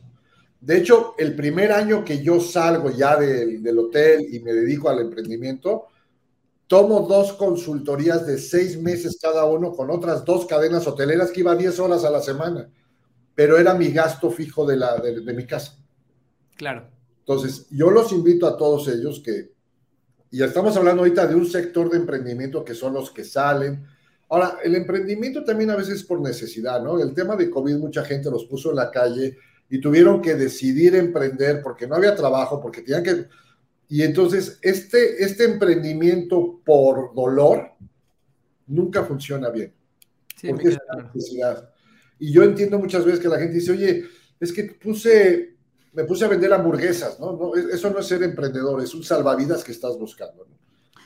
De hecho, el primer año que yo salgo ya del, hotel y me dedico al emprendimiento, tomo dos consultorías de seis meses cada uno con otras dos cadenas hoteleras que iba 10 horas a la semana. pero era mi gasto fijo de, la, de, de mi casa. Claro. Entonces, yo los invito a todos ellos que, y estamos hablando ahorita de un sector de emprendimiento que son los que salen. Ahora, el emprendimiento también a veces es por necesidad, ¿no? El tema de COVID, mucha gente los puso en la calle y tuvieron que decidir emprender porque no había trabajo, porque tenían que... Y entonces, este, este emprendimiento por dolor nunca funciona bien. Sí, porque es una necesidad. Y yo entiendo muchas veces que la gente dice, oye, es que puse, me puse a vender hamburguesas, ¿no? no eso no es ser emprendedor, es un salvavidas que estás buscando. ¿no?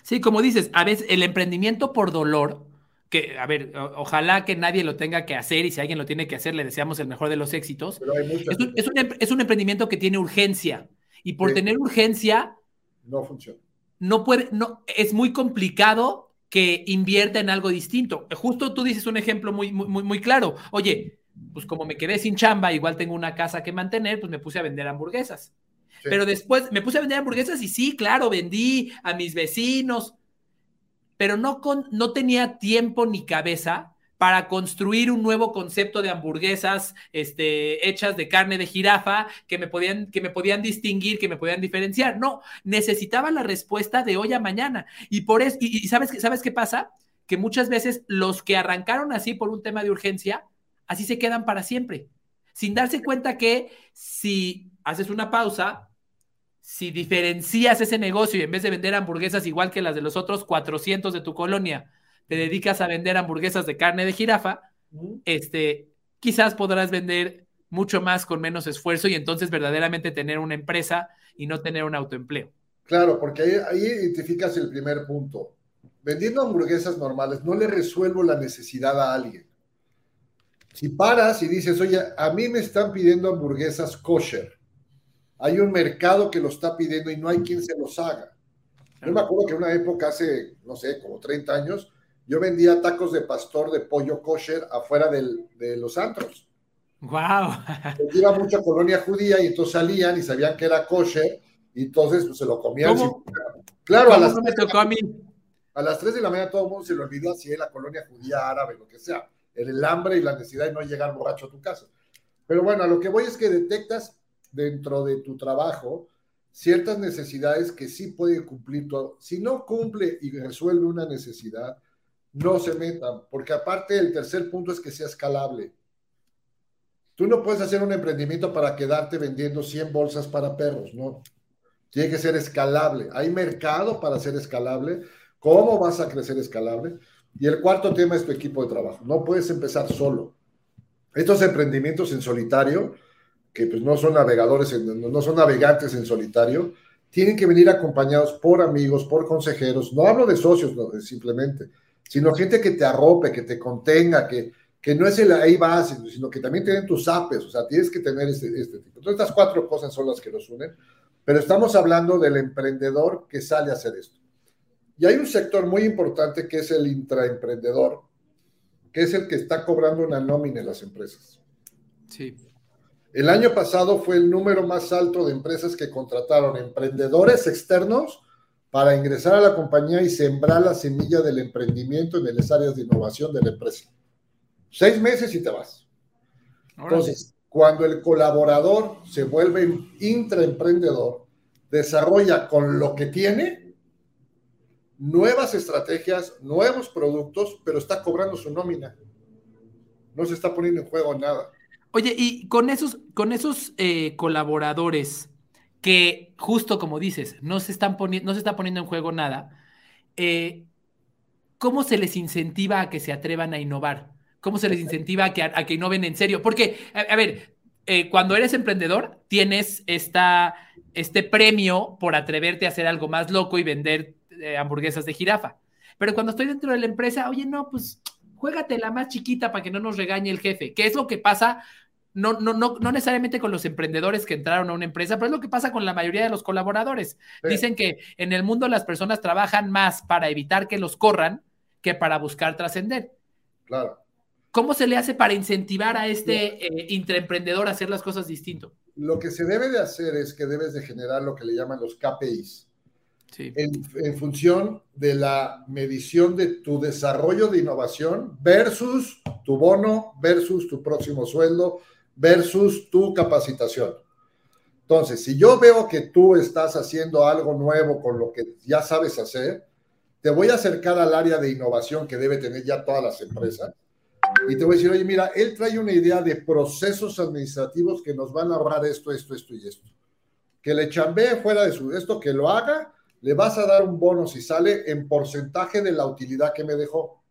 Sí, como dices, a veces el emprendimiento por dolor, que, a ver, o- ojalá que nadie lo tenga que hacer y si alguien lo tiene que hacer, le deseamos el mejor de los éxitos. Pero hay muchas Es un, es un em- es un emprendimiento que tiene urgencia y por Sí. tener urgencia no funciona. no puede, no, es muy complicado que invierta en algo distinto. Justo tú dices un ejemplo muy, muy, muy, claro. Oye, pues como me quedé sin chamba, igual tengo una casa que mantener, pues me puse a vender hamburguesas. Sí. Pero después me puse a vender hamburguesas y sí, claro, vendí a mis vecinos, pero no, con, no tenía tiempo ni cabeza para construir un nuevo concepto de hamburguesas este, hechas de carne de jirafa que me, podían, que me podían distinguir, que me podían diferenciar. No, necesitaba la respuesta de hoy a mañana. Y por eso, y, y ¿sabes, ¿sabes qué pasa? Que muchas veces los que arrancaron así por un tema de urgencia, así se quedan para siempre, sin darse cuenta que si haces una pausa, si diferencias ese negocio y en vez de vender hamburguesas igual que las de los otros 400 de tu colonia, te dedicas a vender hamburguesas de carne de jirafa, este, quizás podrás vender mucho más con menos esfuerzo y entonces verdaderamente tener una empresa y no tener un autoempleo. Claro, porque ahí, ahí identificas el primer punto. Vendiendo hamburguesas normales, no le resuelvo la necesidad a alguien. Si paras y dices, oye, a mí me están pidiendo hamburguesas kosher, hay un mercado que lo está pidiendo y no hay quien se los haga. Yo me acuerdo que en una época, hace, no sé, como 30 años, yo vendía tacos de pastor de pollo kosher afuera del- de los antros. ¡Wow! Porque iba mucha colonia judía y entonces salían y sabían que era kosher y entonces pues, se lo comían. Claro, a ¿Cómo las, no me tocó a mí? a las 3 de la mañana todo el mundo se le olvidó si es la colonia judía, árabe, lo que sea. El, el hambre y la necesidad de no llegar borracho a tu casa. Pero bueno, a lo que voy es que detectas dentro de tu trabajo ciertas necesidades que sí puede cumplir todo. Si no cumple y resuelve una necesidad, no se metan, porque aparte el tercer punto es que sea escalable. Tú no puedes hacer un emprendimiento para quedarte vendiendo 100 bolsas para perros, no. Tiene que ser escalable. Hay mercado para ser escalable. ¿Cómo vas a crecer escalable? Y el cuarto tema es tu equipo de trabajo. No puedes empezar solo. Estos emprendimientos en solitario, que pues no son navegadores, no son navegantes en solitario, tienen que venir acompañados por amigos, por consejeros. No hablo de socios, simplemente, sino gente que te arrope, que te contenga, que, que no es el ahí vas, sino que también tienen tus apes, o sea, tienes que tener este, este tipo. Entonces, estas cuatro cosas son las que nos unen, pero estamos hablando del emprendedor que sale a hacer esto. Y hay un sector muy importante que es el intraemprendedor, que es el que está cobrando una nómina en las empresas. Sí. El año pasado fue el número más alto de empresas que contrataron emprendedores externos para ingresar a la compañía y sembrar la semilla del emprendimiento en las áreas de innovación de la empresa. Seis meses y te vas. Entonces, cuando el colaborador se vuelve intraemprendedor, desarrolla con lo que tiene nuevas estrategias, nuevos productos, pero está cobrando su nómina. No se está poniendo en juego nada. Oye, y con esos, con esos eh, colaboradores que, justo como dices, no se, están no se está poniendo en juego nada, eh, ¿cómo se les incentiva a que se atrevan a innovar? ¿Cómo se les incentiva a que, a que innoven en serio? Porque, a, a ver, eh, cuando eres emprendedor, tienes esta, este premio por atreverte a hacer algo más loco y vender eh, hamburguesas de jirafa. Pero cuando estoy dentro de la empresa, oye, no, pues juégate la más chiquita para que no nos regañe el jefe. ¿Qué es lo que pasa? No, no, no, no necesariamente con los emprendedores que entraron a una empresa, pero es lo que pasa con la mayoría de los colaboradores. Sí. Dicen que en el mundo las personas trabajan más para evitar que los corran que para buscar trascender. Claro. ¿Cómo se le hace para incentivar a este eh, intraemprendedor a hacer las cosas distinto? Lo que se debe de hacer es que debes de generar lo que le llaman los KPIs, Sí. en, en función de la medición de tu desarrollo de innovación versus tu bono, versus tu próximo sueldo, versus tu capacitación. Entonces, si yo veo que tú estás haciendo algo nuevo con lo que ya sabes hacer, te voy a acercar al área de innovación que debe tener ya todas las empresas y te voy a decir, oye, mira, él trae una idea de procesos administrativos que nos van a ahorrar esto, esto, esto y esto. Que le chambee fuera de su esto, que lo haga, le vas a dar un bono si sale en porcentaje de la utilidad que me dejó.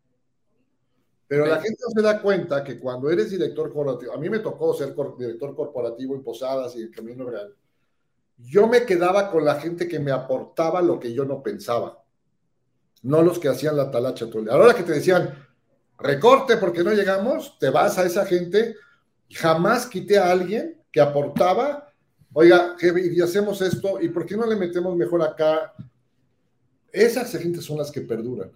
Pero la gente no se da cuenta que cuando eres director corporativo, a mí me tocó ser director corporativo en Posadas y en Camino Real, yo me quedaba con la gente que me aportaba lo que yo no pensaba, no los que hacían la talacha. Ahora que te decían, recorte porque no llegamos, te vas a esa gente. Jamás quité a alguien que aportaba, oiga, y hacemos esto, ¿y por qué no le metemos mejor acá? Esas gente son las que perduran.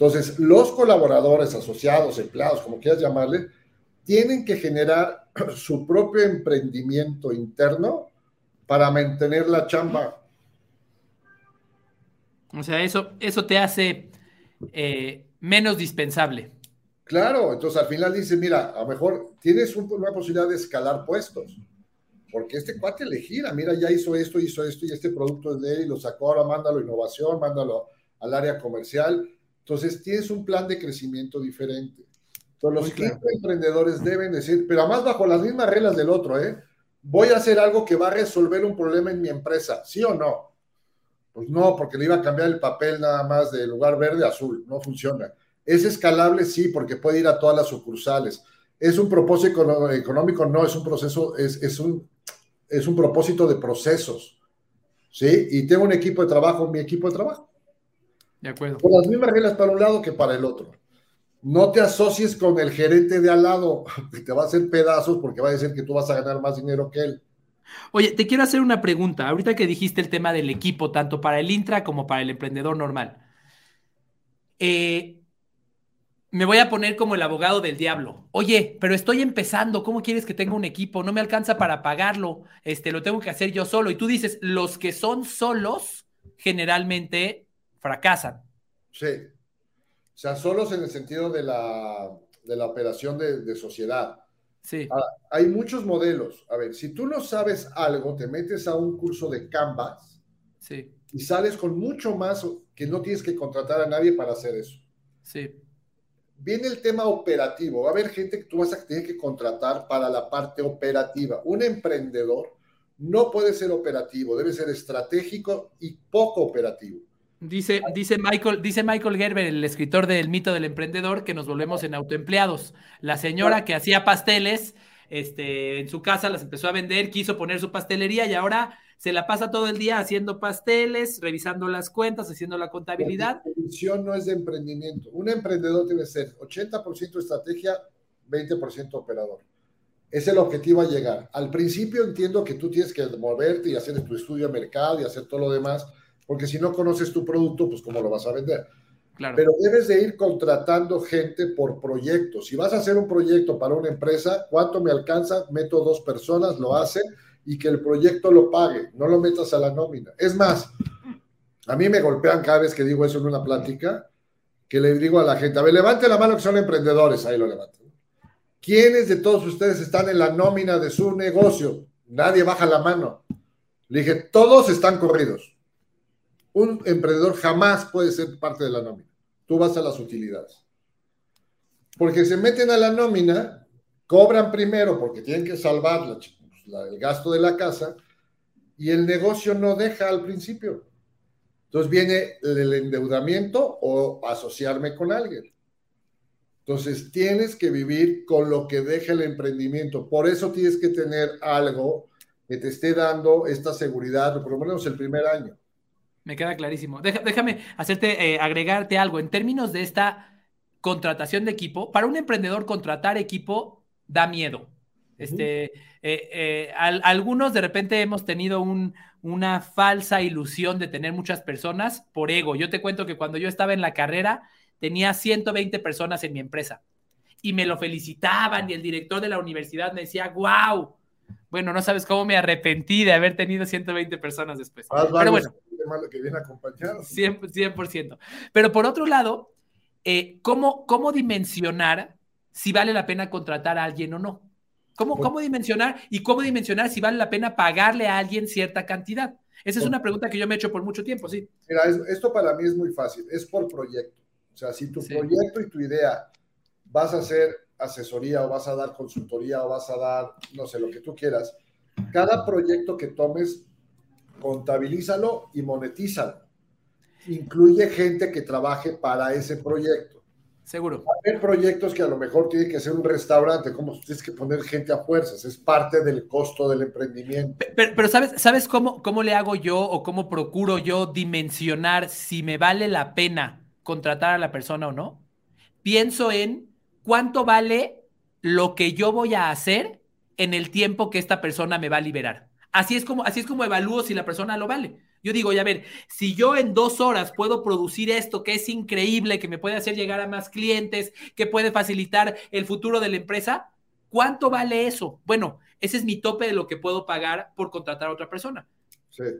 Entonces, los colaboradores, asociados, empleados, como quieras llamarle, tienen que generar su propio emprendimiento interno para mantener la chamba. O sea, eso, eso te hace eh, menos dispensable. Claro, entonces al final dice, mira, a lo mejor tienes una posibilidad de escalar puestos, porque este cuate le gira, mira, ya hizo esto, hizo esto, y este producto es de él, y lo sacó, ahora mándalo a innovación, mándalo al área comercial. Entonces tienes un plan de crecimiento diferente. Entonces los emprendedores deben decir, pero además bajo las mismas reglas del otro, ¿eh? Voy a hacer algo que va a resolver un problema en mi empresa, ¿sí o no? Pues no, porque le iba a cambiar el papel nada más de lugar verde a azul, no funciona. ¿Es escalable? Sí, porque puede ir a todas las sucursales. ¿Es un propósito económico? No, es un proceso, es, un, es un propósito de procesos. ¿Sí? Y tengo un equipo de trabajo, mi equipo de trabajo. De acuerdo. Con las mismas reglas para un lado que para el otro. No te asocies con el gerente de al lado, que te va a hacer pedazos porque va a decir que tú vas a ganar más dinero que él. Oye, te quiero hacer una pregunta. Ahorita que dijiste el tema del equipo, tanto para el intra como para el emprendedor normal. Eh, me voy a poner como el abogado del diablo. Oye, pero estoy empezando, ¿cómo quieres que tenga un equipo? No me alcanza para pagarlo, este, lo tengo que hacer yo solo. Y tú dices, los que son solos generalmente fracasan. Sí. O sea, solos en el sentido de la, de la operación de, sociedad. Sí. hay muchos modelos. A ver, si tú no sabes algo, te metes a un curso de Canvas sí. y sales con mucho más que no tienes que contratar a nadie para hacer eso. Sí viene el tema operativo. Va a haber gente que tú vas a tener que contratar para la parte operativa. Un emprendedor no puede ser operativo, debe ser estratégico y poco operativo. Dice, dice, Michael, dice Michael Gerber, el escritor del mito del emprendedor, que nos volvemos en autoempleados. La señora que hacía pasteles este, en su casa las empezó a vender, quiso poner su pastelería y ahora se la pasa todo el día haciendo pasteles, revisando las cuentas, haciendo la contabilidad. La función no es de emprendimiento. Un emprendedor debe ser 80% estrategia, 20% operador. Es el objetivo a llegar. Al principio entiendo que tú tienes que moverte y hacer tu estudio de mercado y hacer todo lo demás, porque si no conoces tu producto, pues cómo lo vas a vender. Claro. Pero debes de ir contratando gente por proyecto. Si vas a hacer un proyecto para una empresa, ¿cuánto me alcanza? Meto dos personas, lo hacen y que el proyecto lo pague, no lo metas a la nómina. Es más, a mí me golpean cada vez que digo eso en una plática, que le digo a la gente, a ver, levante la mano que son emprendedores, ahí lo levanto. ¿Quiénes de todos ustedes están en la nómina de su negocio? Nadie baja la mano. Le dije, todos están corridos. Un emprendedor jamás puede ser parte de la nómina. Tú vas a las utilidades. Porque se meten a la nómina, cobran primero porque tienen que salvarla, el gasto de la casa, y el negocio no deja al principio. Entonces viene el endeudamiento o asociarme con alguien. Entonces tienes que vivir con lo que deja el emprendimiento. Por eso tienes que tener algo que te esté dando esta seguridad, por lo menos el primer año. Me queda clarísimo. déjame hacerte, eh, agregarte algo. En términos de esta contratación de equipo, para un emprendedor contratar equipo da miedo. Este, eh, eh, algunos de repente hemos tenido una falsa ilusión de tener muchas personas por ego. Yo te cuento que cuando yo estaba en la carrera tenía 120 personas en mi empresa y me lo felicitaban y el director de la universidad me decía, wow. Bueno, no sabes cómo me arrepentí de haber tenido 120 personas después. Pero bueno, que viene acompañado. 100%, Pero por otro lado, eh, ¿cómo, ¿cómo dimensionar si vale la pena contratar a alguien o no? ¿Cómo, ¿Cómo dimensionar y cómo dimensionar si vale la pena pagarle a alguien cierta cantidad? Esa es una pregunta que yo me he hecho por mucho tiempo, sí. Mira, esto para mí es muy fácil, es por proyecto. O sea, si tu proyecto y tu idea vas a hacer asesoría o vas a dar consultoría o vas a dar, no sé, lo que tú quieras, cada proyecto que tomes, contabilízalo y monetízalo. Incluye gente que trabaje para ese proyecto. Seguro. Hay proyectos que a lo mejor tiene que ser un restaurante, como tienes que poner gente a fuerzas, es parte del costo del emprendimiento. Pero, ¿sabes, ¿sabes cómo, cómo le hago yo o cómo procuro yo dimensionar si me vale la pena contratar a la persona o no? Pienso en cuánto vale lo que yo voy a hacer en el tiempo que esta persona me va a liberar. Así es como, así es como evalúo si la persona lo vale. Yo digo, ya ver, si yo en dos horas puedo producir esto que es increíble, que me puede hacer llegar a más clientes, que puede facilitar el futuro de la empresa, ¿cuánto vale eso? Bueno, ese es mi tope de lo que puedo pagar por contratar a otra persona.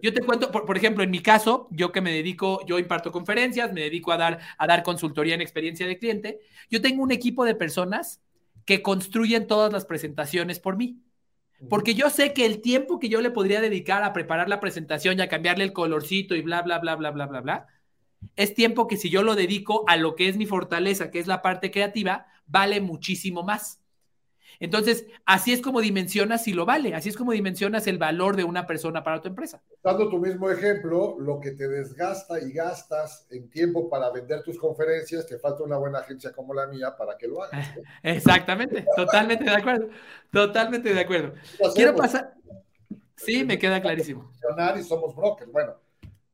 Yo te cuento, por, ejemplo, en mi caso, yo que me dedico, yo imparto conferencias, me dedico a dar, a dar consultoría en experiencia de cliente, yo tengo un equipo de personas que construyen todas las presentaciones por mí. Porque yo sé que el tiempo que yo le podría dedicar a preparar la presentación y a cambiarle el colorcito y bla, bla, bla, bla, bla, bla, bla, es tiempo que si yo lo dedico a lo que es mi fortaleza, que es la parte creativa, vale muchísimo más. Entonces, así es como dimensionas si lo vale, así es como dimensionas el valor de una persona para tu empresa. Dando tu mismo ejemplo, lo que te desgasta y gastas en tiempo para vender tus conferencias, te falta una buena agencia como la mía para que lo hagas. Exactamente, totalmente de acuerdo, totalmente de acuerdo. Quiero pasar. Sí, me queda clarísimo. Y somos brokers, bueno.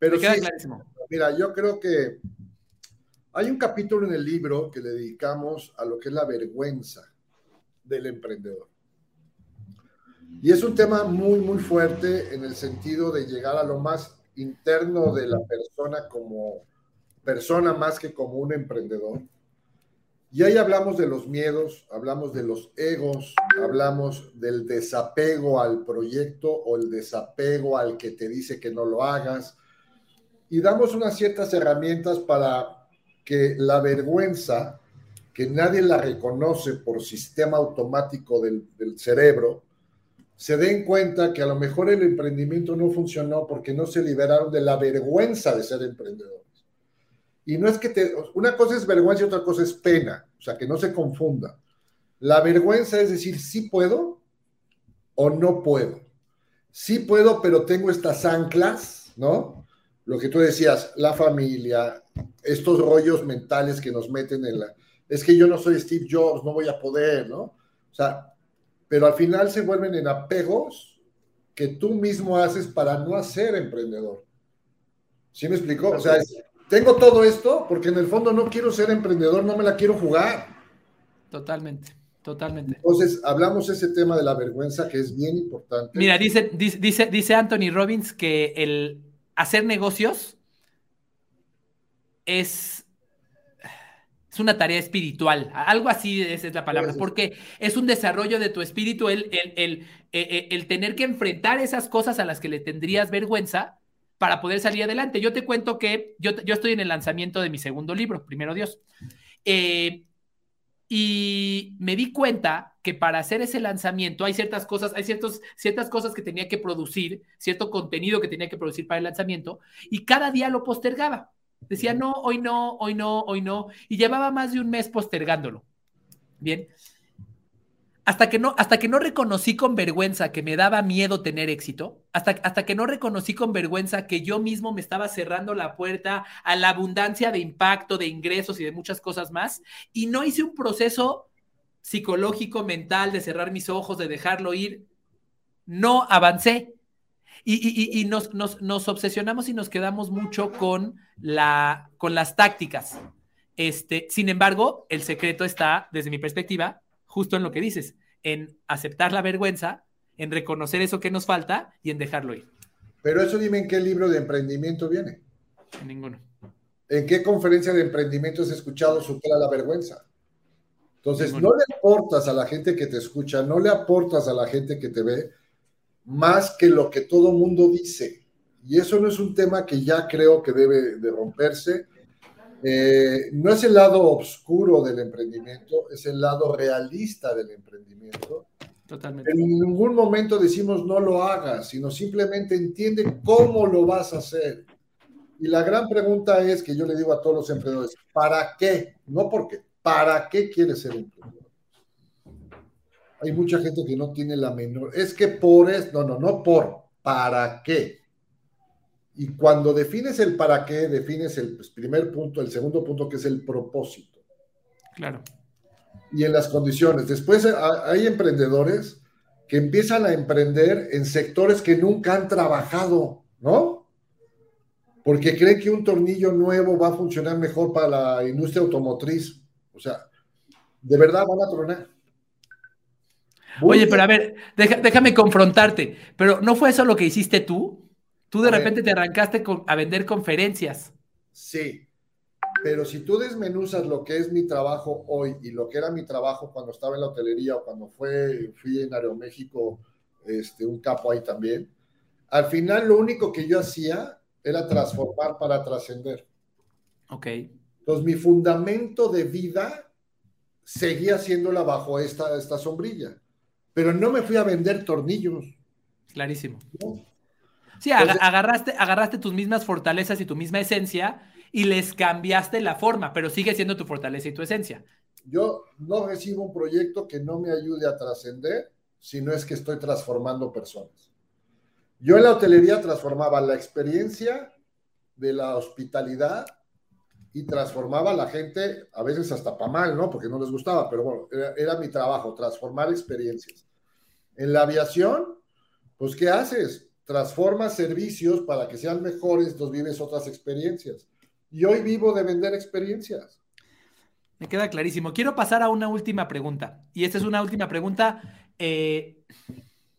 Pero me queda clarísimo. Mira, yo creo que hay un capítulo en el libro que le dedicamos a lo que es la vergüenza del emprendedor. Y es un tema muy, muy fuerte en el sentido de llegar a lo más interno de la persona como persona más que como un emprendedor. Y ahí hablamos de los miedos, hablamos de los egos, hablamos del desapego al proyecto o el desapego al que te dice que no lo hagas. Y damos unas ciertas herramientas para que la vergüenza que nadie la reconoce por sistema automático del, cerebro, se den cuenta que a lo mejor el emprendimiento no funcionó porque no se liberaron de la vergüenza de ser emprendedores. Y no es que te, una cosa es vergüenza y otra cosa es pena, o sea, que no se confunda. La vergüenza es decir, sí puedo o no puedo. Sí puedo, pero tengo estas anclas, ¿no? Lo que tú decías, la familia, estos rollos mentales que nos meten en la, es que yo no soy Steve Jobs, no voy a poder, ¿no? O sea, pero al final se vuelven en apegos que tú mismo haces para no ser emprendedor. ¿Sí me explicó? O sea, tengo todo esto porque en el fondo no quiero ser emprendedor, no me la quiero jugar. Totalmente, totalmente. Entonces, hablamos ese tema de la vergüenza que es bien importante. Mira, dice, dice, dice Anthony Robbins que el hacer negocios es es una tarea espiritual, algo así esa es la palabra, porque es un desarrollo de tu espíritu el, el, e, e, el, tener que enfrentar esas cosas a las que le tendrías vergüenza para poder salir adelante. Yo te cuento que yo, yo estoy en el lanzamiento de mi segundo libro, Primero Dios, eh, y me di cuenta que para hacer ese lanzamiento hay ciertas cosas, hay ciertos, ciertas cosas que tenía que producir, cierto contenido que tenía que producir para el lanzamiento, y cada día lo postergaba. Decía, no, hoy no, hoy no, hoy no. Y llevaba más de un mes postergándolo. Bien. Hasta que no, hasta que no reconocí con vergüenza que me daba miedo tener éxito, hasta, hasta que no reconocí con vergüenza que yo mismo me estaba cerrando la puerta a la abundancia de impacto, de ingresos y de muchas cosas más, y no hice un proceso psicológico, mental, de cerrar mis ojos, de dejarlo ir, no avancé. Y, nos, nos, obsesionamos y nos quedamos mucho con, la, con las tácticas. Este, sin embargo, el secreto está, desde mi perspectiva, justo en lo que dices, en aceptar la vergüenza, en reconocer eso que nos falta y en dejarlo ir. Pero eso dime en qué libro de emprendimiento viene. En ninguno. ¿En qué conferencia de emprendimiento has escuchado supera la vergüenza? Entonces, no le aportas a la gente que te escucha, no le aportas a la gente que te ve, más que lo que todo mundo dice. Y eso no es un tema que ya creo que debe de romperse. Eh, no es el lado oscuro del emprendimiento, es el lado realista del emprendimiento. Totalmente. En ningún momento decimos no lo hagas, sino simplemente entiende cómo lo vas a hacer. Y la gran pregunta es que yo le digo a todos los emprendedores, ¿para qué? No por qué, ¿para qué quieres ser emprendedor? Hay mucha gente que no tiene la menor, es que por es, no, no, no por, ¿para qué? Y cuando defines el para qué, defines el pues, primer punto, el segundo punto que es el propósito. Claro. Y en las condiciones. Después hay emprendedores que empiezan a emprender en sectores que nunca han trabajado, ¿no? Porque creen que un tornillo nuevo va a funcionar mejor para la industria automotriz. O sea, de verdad van a tronar. Oye, pero a ver, déjame confrontarte, pero ¿no fue eso lo que hiciste tú? Tú de repente te arrancaste a vender conferencias. Sí, pero si tú desmenuzas lo que es mi trabajo hoy y lo que era mi trabajo cuando estaba en la hotelería o cuando fue, fui en Aeroméxico, este, un capo ahí también, al final lo único que yo hacía era transformar para trascender. Ok. Entonces mi fundamento de vida seguía siéndola bajo esta, esta sombrilla pero no me fui a vender tornillos. Clarísimo. Sí, agarraste, agarraste tus mismas fortalezas y tu misma esencia y les cambiaste la forma, pero sigue siendo tu fortaleza y tu esencia. Yo no recibo un proyecto que no me ayude a trascender si no es que estoy transformando personas. Yo en la hotelería transformaba la experiencia de la hospitalidad y transformaba a la gente, a veces hasta para mal, ¿no? Porque no les gustaba, pero bueno, era mi trabajo, transformar experiencias. En la aviación, pues ¿qué haces? Transformas servicios para que sean mejores, entonces vives otras experiencias. Y hoy vivo de vender experiencias. Me queda clarísimo. Quiero pasar a una última pregunta. Y esta es una última pregunta eh,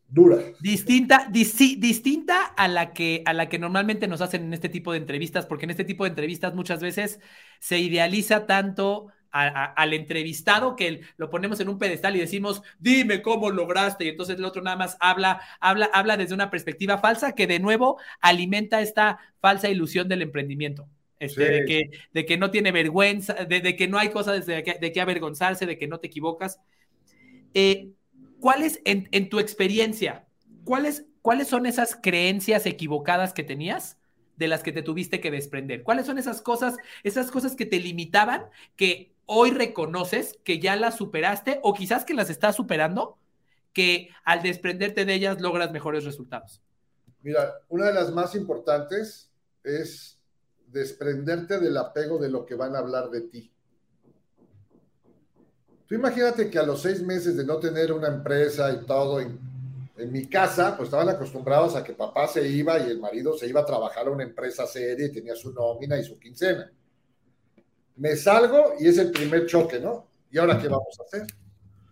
dura. Distinta, distinta a la, que, a la que normalmente nos hacen en este tipo de entrevistas, porque en este tipo de entrevistas muchas veces se idealiza tanto al entrevistado que lo ponemos en un pedestal y decimos, dime cómo lograste, y entonces el otro nada más habla, habla, habla desde una perspectiva falsa que de nuevo alimenta esta falsa ilusión del emprendimiento. Este, de, que, de que no tiene vergüenza, de, que no hay cosas de que, de que avergonzarse, de que no te equivocas. Eh, ¿Cuáles, en, en, tu experiencia, cuáles, cuáles son esas creencias equivocadas que tenías de las que te tuviste que desprender? ¿Cuáles son esas cosas, esas cosas que te limitaban, que hoy reconoces que ya las superaste o quizás que las estás superando, que al desprenderte de ellas logras mejores resultados? Mira, una de las más importantes es desprenderte del apego de lo que van a hablar de ti. Tú imagínate que a los seis meses de no tener una empresa y todo en, mi casa, pues estaban acostumbrados a que papá se iba y el marido se iba a trabajar a una empresa seria y tenía su nómina y su quincena me salgo y es el primer choque, ¿no? ¿Y ahora qué vamos a hacer?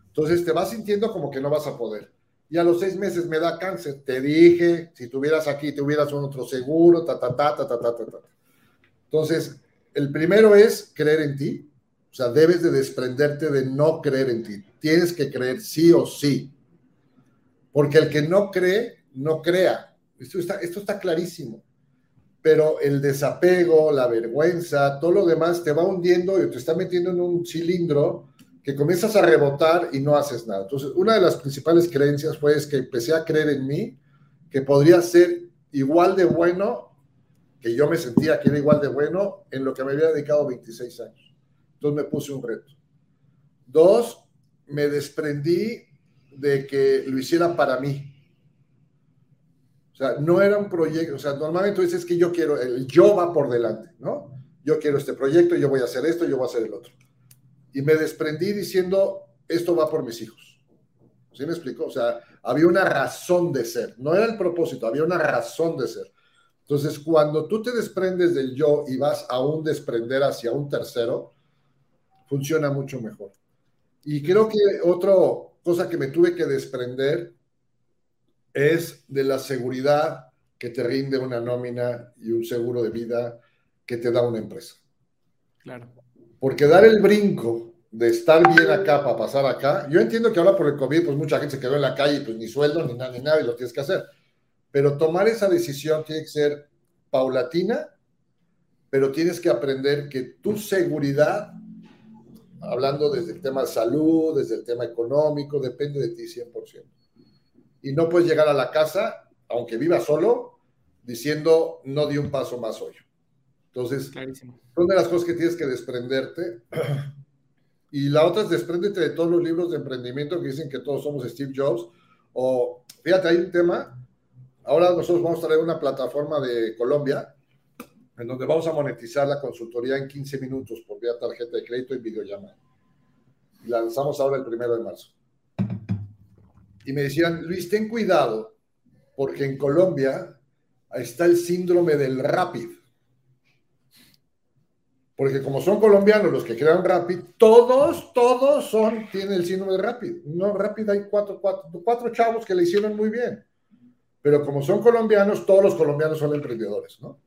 Entonces te vas sintiendo como que no vas a poder. Y a los seis meses me da cáncer. Te dije, si tuvieras aquí, tuvieras un otro seguro, ta, ta, ta, ta, ta, ta, ta. Entonces, el primero es creer en ti. O sea, debes de desprenderte de no creer en ti. Tienes que creer sí o sí. Porque el que no cree, no crea. Esto está clarísimo pero el desapego, la vergüenza, todo lo demás te va hundiendo y te está metiendo en un cilindro que comienzas a rebotar y no haces nada. Entonces, una de las principales creencias fue que empecé a creer en mí, que podría ser igual de bueno, que yo me sentía que era igual de bueno en lo que me había dedicado 26 años. Entonces me puse un reto. Dos, me desprendí de que lo hiciera para mí. O sea, no era un proyecto, o sea, normalmente tú dices que yo quiero, el yo va por delante, ¿no? Yo quiero este proyecto, yo voy a hacer esto, yo voy a hacer el otro. Y me desprendí diciendo, esto va por mis hijos. ¿Sí me explico? O sea, había una razón de ser, no era el propósito, había una razón de ser. Entonces, cuando tú te desprendes del yo y vas a un desprender hacia un tercero, funciona mucho mejor. Y creo que otra cosa que me tuve que desprender es de la seguridad que te rinde una nómina y un seguro de vida que te da una empresa. Claro. Porque dar el brinco de estar bien acá para pasar acá, yo entiendo que ahora por el COVID, pues mucha gente se quedó en la calle, pues ni sueldo, ni nada, ni nada, y lo tienes que hacer. Pero tomar esa decisión tiene que ser paulatina, pero tienes que aprender que tu seguridad hablando desde el tema de salud, desde el tema económico, depende de ti 100%. Y no puedes llegar a la casa, aunque viva solo, diciendo no di un paso más hoy. Entonces, Clarísimo. son de las cosas que tienes que desprenderte. Y la otra es despréndete de todos los libros de emprendimiento que dicen que todos somos Steve Jobs. O, fíjate, hay un tema. Ahora nosotros vamos a traer una plataforma de Colombia en donde vamos a monetizar la consultoría en 15 minutos por vía tarjeta de crédito y videollamada. Y la lanzamos ahora el primero de marzo. Y me decían, Luis, ten cuidado, porque en Colombia está el síndrome del Rapid. Porque como son colombianos los que crean Rapid, todos, todos son, tienen el síndrome de Rapid. No, Rapid hay cuatro, cuatro, cuatro chavos que le hicieron muy bien. Pero como son colombianos, todos los colombianos son emprendedores, ¿no?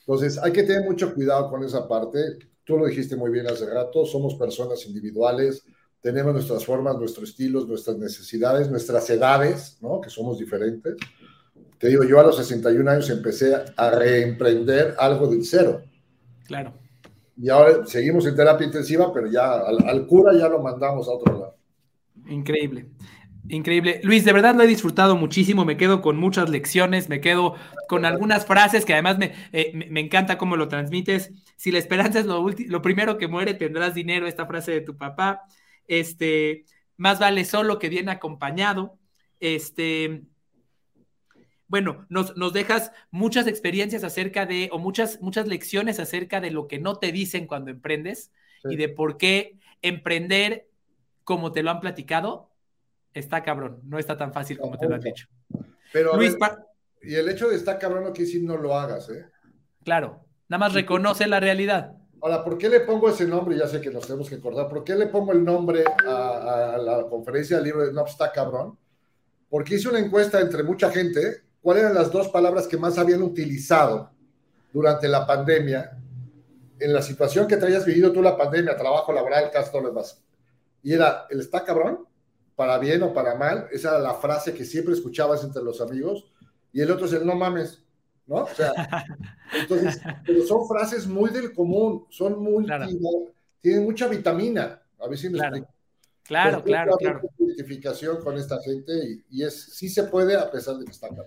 Entonces, hay que tener mucho cuidado con esa parte. Tú lo dijiste muy bien hace rato, somos personas individuales, tenemos nuestras formas, nuestros estilos, nuestras necesidades, nuestras edades, ¿no? Que somos diferentes. Te digo, yo a los 61 años empecé a reemprender algo del cero. Claro. Y ahora seguimos en terapia intensiva, pero ya al, al cura ya lo mandamos a otro lado. Increíble. Increíble. Luis, de verdad lo he disfrutado muchísimo, me quedo con muchas lecciones, me quedo con algunas frases que además me, eh, me encanta cómo lo transmites. Si la esperanza es lo, lo primero que muere, tendrás dinero, esta frase de tu papá. Este, más vale solo que bien acompañado. Este, bueno, nos, nos, dejas muchas experiencias acerca de, o muchas, muchas lecciones acerca de lo que no te dicen cuando emprendes y de por qué emprender, como te lo han platicado, está cabrón, no está tan fácil como te lo han dicho. Pero Luis, y el hecho de estar cabrón no quiere decir no lo hagas, ¿eh? Claro, nada más reconoce la realidad. Ahora, ¿por qué le pongo ese nombre? Ya sé que nos tenemos que acordar. ¿Por qué le pongo el nombre a, la conferencia del libro de No está cabrón? Porque hice una encuesta entre mucha gente. ¿Cuáles eran las dos palabras que más habían utilizado durante la pandemia? En la situación que te hayas vivido tú la pandemia, trabajo laboral, caso, todo lo demás. Y era el está cabrón para bien o para mal, esa era la frase que siempre escuchabas entre los amigos, y el otro es el no mames, ¿no? O sea, entonces, pero son frases muy del común, son muy, tienen mucha vitamina, a ver si me claro. Claro, claro, claro. Identificación con esta gente y, es, sí se puede a pesar de que está acá.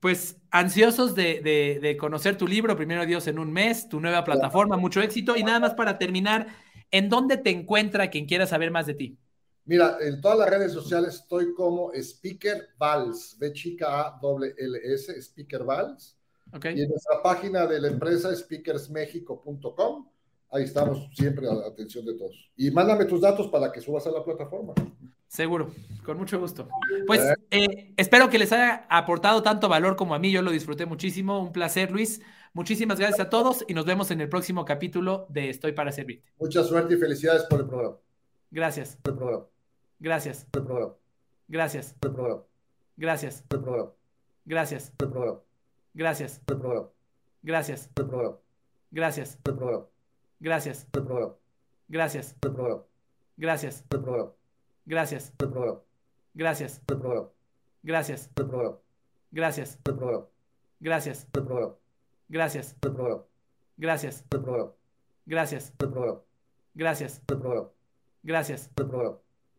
Pues ansiosos de, de, de, conocer tu libro, Primero Dios en un mes, tu nueva plataforma, mucho éxito. Y nada más para terminar, ¿en dónde te encuentra quien quiera saber más de ti? Mira, en todas las redes sociales estoy como Speaker Vals, B chica A W L S, Speaker Vals. Y en nuestra página de la empresa speakersmexico.com, ahí estamos siempre a la atención de todos. Y mándame tus datos para que subas a la plataforma. Seguro, con mucho gusto. Pues eh, espero que les haya aportado tanto valor como a mí, yo lo disfruté muchísimo, un placer Luis. Muchísimas gracias a todos y nos vemos en el próximo capítulo de Estoy para Servirte. Mucha suerte y felicidades por el programa. Gracias. Por el programa. Gracias. Gracias. Gracias. Gracias. Gracias. Gracias. Gracias. Gracias. Gracias. Gracias. Gracias. Gracias. Gracias. Gracias. Gracias. Gracias. Gracias. Gracias. Gracias. El programa. Gracias.